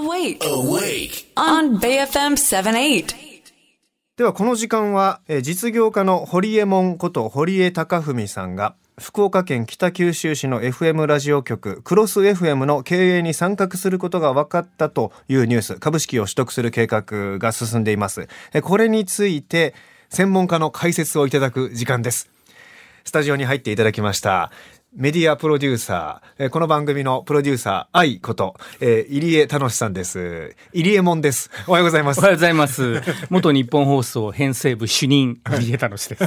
Awake. Awake. On BFM 78. ではこの時間はえー実業家の堀江門こと堀江貴文さんが福岡県北九州市の FM ラジオ局クロス FM の経営に参画することが分かったというニュース株式を取得する計画が進んでいますえーこれについて専門家の解説をいただく時間ですスタジオに入っていただきましたメディアプロデューサー、えーこの番組のプロデューサー、愛こと、えー入江楽さんです。入江門です。おはようございますおは。ようございます。元日本放送編成部主任、入江楽です。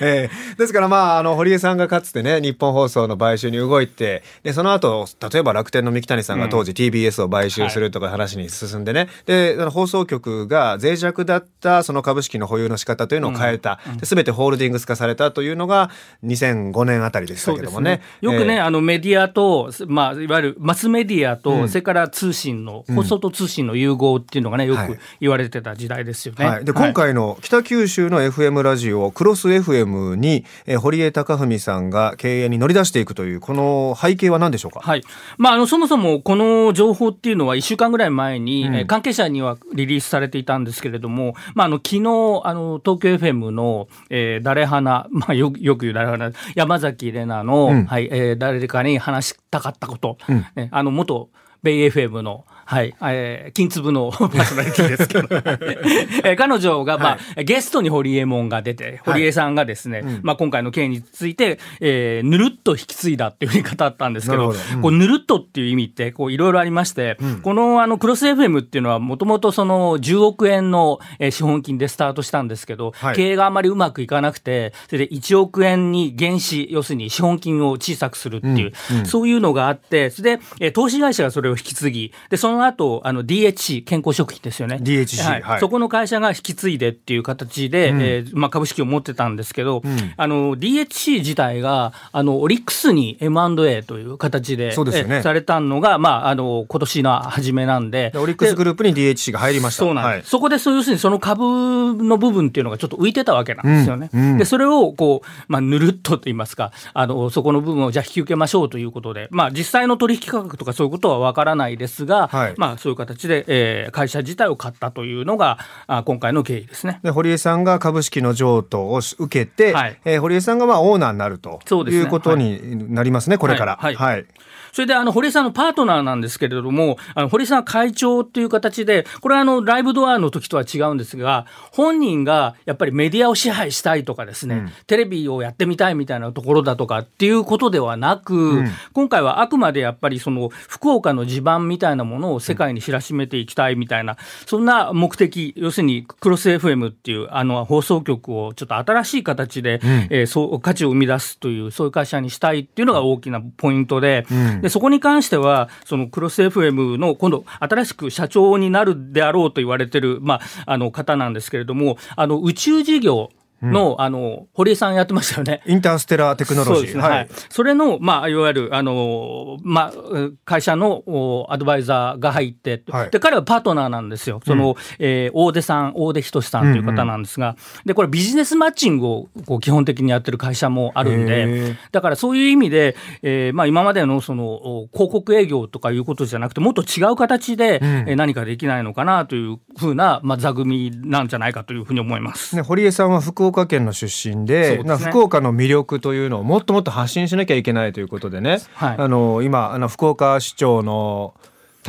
えーですからまあ、あの、堀江さんがかつてね、日本放送の買収に動いて、で、その後、例えば楽天の三木谷さんが当時 TBS を買収するとか話に進んでね、で、あの放送局が脆弱だったその株式の保有の仕方というのを変えた。ですべてホールディングス化されたというのが2005年あたりでしたけどもね。よくね、えーあのメディアと、まあ、いわゆるマスメディアと、それから通信の、放送と通信の融合っていうのがね、よはい。く言われてた時代ですよね。はい、で今回の北九州の FM ラジオクロス FM に、えー堀江貴文さんが経営に乗り出していくというこの背景は何でしょうか、はい。まあ、あのそもそもこの情報っていうのは1週間ぐらい前に、えー関係者にはリリースされていたんですけれども、まあ、あの昨日あの東京 FM の、えー、誰花、まあ、よよく言う誰花山崎怜奈の、ん。はいえー誰かに話したかったこと、ねあの元ベイ FM の、はい、えー金粒のパーソナリティですけど、えー彼女が、まあゲストに堀江門が出て、堀江さんがですね、まあ、今回の件について、えーぬるっと引き継いだっていうふうに語ったんですけど、ど。うん。こうぬるっとっていう意味ってこういろいろありまして、このあのクロス FM っていうのはもともとその10億円のえー資本金でスタートしたんですけど、はい。経営があまりうまくいかなくて、それで1億円に減資、要するに資本金を小さくするっていう、そういうのがあって、それで、えー投資会社がそれを引き継ぎ、で、その後、あの DHC、健康食品ですよね。DHC はい。はい。そこの会社が引き継いでっていう形で、えーまあ、株式を持ってたんですけど、あの DHC 自体があのオリックスに M&A という形でそうですよね。えーされたのが、まあ、あの今年の初めなんで。でオリックスグループに DHC が入りました。そうなんです、はい。そこでそう要するにその株の部分っていうのがちょっと浮いてたわけなんですよね。うん。うん。でそれをこう、まあ、ぬるっとと言いますかあのそこの部分をじゃあ引き受けましょうということで、まあ、実際の取引価格とかそういうことはわからないですが、はい。まあ、そういう形で、えー会社自体を買ったというのがあ今回の経緯ですね。で堀江さんが株式の譲渡を受けて、はい。えー堀江さんがまあオーナーになるということになりますね、これから。はい。はい。それであの堀江さんのパートナーなんですけれども、あの堀江さんは会長っていう形で、これはあのライブドアの時とは違うんですが、本人がやっぱりメディアを支配したいとかですね、テレビをやってみたいみたいなところだとかっていうことではなく、今回はあくまでやっぱりその福岡の地盤みたいなものを世界に知らしめていきたいみたいな、そんな目的、要するにクロス FM っていうあの放送局をちょっと新しい形で、えーそう価値を生み出すという、そういう会社にしたいっていうのが大きなポイントで、でそこに関しては、そのクロス FM の今度、新しく社長になるであろうと言われてる、まあ、あの方なんですけれども、あの宇宙事業の、あの堀江さんやってましたよね。インターステラーテクノロジー。そうですね。はい、それの、まあ、いわゆる、あのまあ、会社のおアドバイザーが入って、はい。で彼はパートナーなんですよ、その、えー大出さん、大出仁さんという方なんですが、でこれ、ビジネスマッチングをこう基本的にやってる会社もあるんへでー、だからそういう意味で、えーまあ、今までのそのお広告営業とかいうことじゃなくて、もっと違う形で、えー何かできないのかなというふうな、まあ、座組なんじゃないかというふうに思います。ね、堀江さんは福岡県の出身でね。な福岡の魅力というのをもっともっと発信しなきゃいけないということでね、はい。あの今あの福岡市長の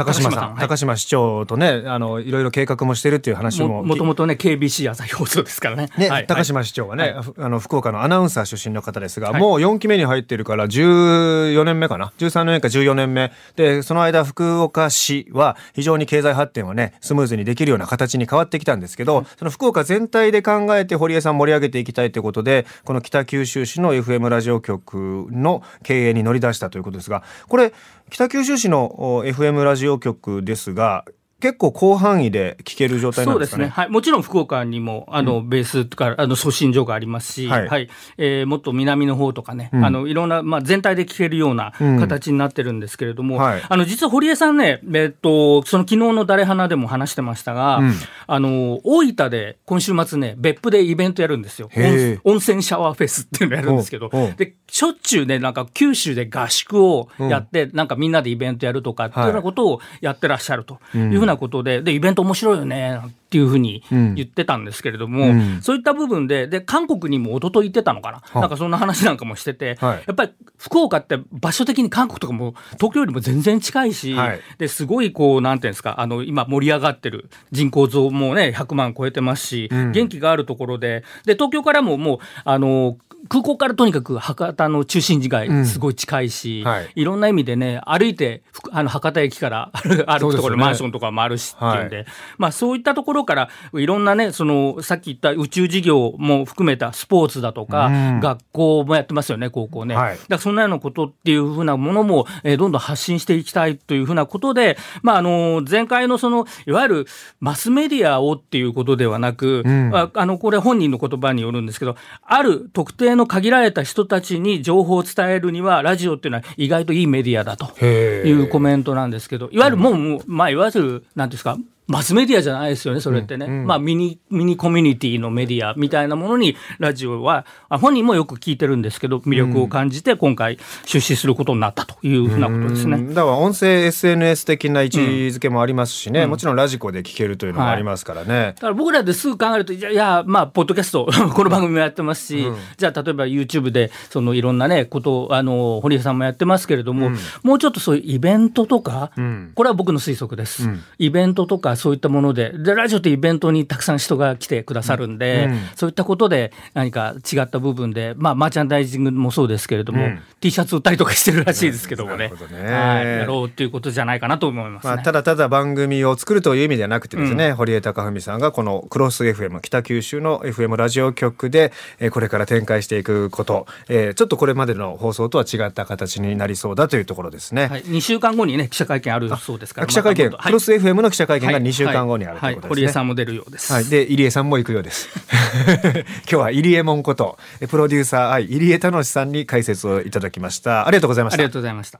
高島さん。高島市長とねあのいろいろ計画もしてるっていう話も。ももともとね、KBC 朝日放送ですからね。ね、はい。高島市長はね、ふあの福岡のアナウンサー出身の方ですが、はい。もう4期目に入ってるから14年目かな？13年か14年目。でその間福岡市は非常に経済発展をねスムーズにできるような形に変わってきたんですけど、その福岡全体で考えて堀江さん盛り上げていきたいということでこの北九州市の FM ラジオ局の経営に乗り出したということですがこれ北九州市の FM ラジオ局ですが結構広範囲で聞ける状態なんですかね？そうですね。はい。もちろん福岡にも、あの、ベースとか、あの、送信所がありますし、はい。はい、えー、もっと南の方とかね、うん、あの、いろんな、まあ、全体で聞けるような形になってるんですけれども、うんはい、あの、実は堀江さんね、えっと、その昨日の誰花でも話してましたが、うん、あの、大分で今週末ね、別府でイベントやるんですよ。温泉シャワーフェスっていうのやるんですけど、で、しょっちゅうね、なんか九州で合宿をやって、なんかみんなでイベントやるとかっていうようなことをやってらっしゃるというふうななことで、で、イベント面白いよね、っていうふうに言ってたんですけれども、うん、そういった部分で、で、韓国にも一昨日行ってたのかな、なんかそんな話なんかもしてて、はい、やっぱり福岡って場所的に韓国とかも東京よりも全然近いし、はい、ですごいこう、なんていうんですか、あの、今盛り上がってる人口増もね、100万超えてますし、うん、元気があるところで、で、東京からももう、あの、空港からとにかく博多の中心地街すごい近いし、うんはい、いろんな意味でね歩いてあの博多駅から 歩くところ、ね、マンションとかもあるしっていうんで、はい、まあそういったところからいろんなねそのさっき言った宇宙事業も含めたスポーツだとか、うん、学校もやってますよね高校ね、はい、だからそんなようなことっていうふうなものも、えー、どんどん発信していきたいというふうなことでまああの前回のそのいわゆるマスメディアをっていうことではなく、うん、あのこれ本人の言葉によるんですけどある特定の限られた人たちに情報を伝えるには、ラジオっていうのは意外といいメディアだというコメントなんですけど、いわゆるもう、まあ、いわゆる、なんですか、マスメディアじゃないですよね、それってね。うんうん、まあ、ミニ、ミニコミュニティのメディアみたいなものに、ラジオは、本人もよく聞いてるんですけど、魅力を感じて、今回、出資することになったというふうなことですね。だから、音声 SNS 的な位置づけもありますしね、うん、もちろんラジコで聞けるというのもありますからね。はい、だから僕らですぐ考えると、いや、いやまあ、ポッドキャスト、この番組もやってますし、うん、じゃあ、例えば YouTube で、そのいろんなね、ことを、あの、堀江さんもやってますけれども、うん、もうちょっとそういうイベントとか、これは僕の推測です。イベントとか、そういったもので、でラジオってイベントにたくさん人が来てくださるんで、うん、そういったことで何か違った部分で、まあ、マーチャンダイジングもそうですけれども、うん、T シャツ売ったりとかしてるらしいですけどもね、ね。はい、やろうっていうことじゃないかなと思います、ね、まあ、ただただ番組を作るという意味ではなくてですね、うん、堀江貴文さんがこのクロス FM 北九州の FM ラジオ局で、えー、これから展開していくこと、えー、ちょっとこれまでの放送とは違った形になりそうだというところですね、はい、2週間後にね記者会見あるそうですから。記者会見、クロス FM の記者会見が2週間後にあるということですね、はい、堀江さんも出るようです。はい、で入江さんも行くようです。今日は入江門ことプロデューサー愛入江楽さんに解説をいただきました。ありがとうございました。ありがとうございました。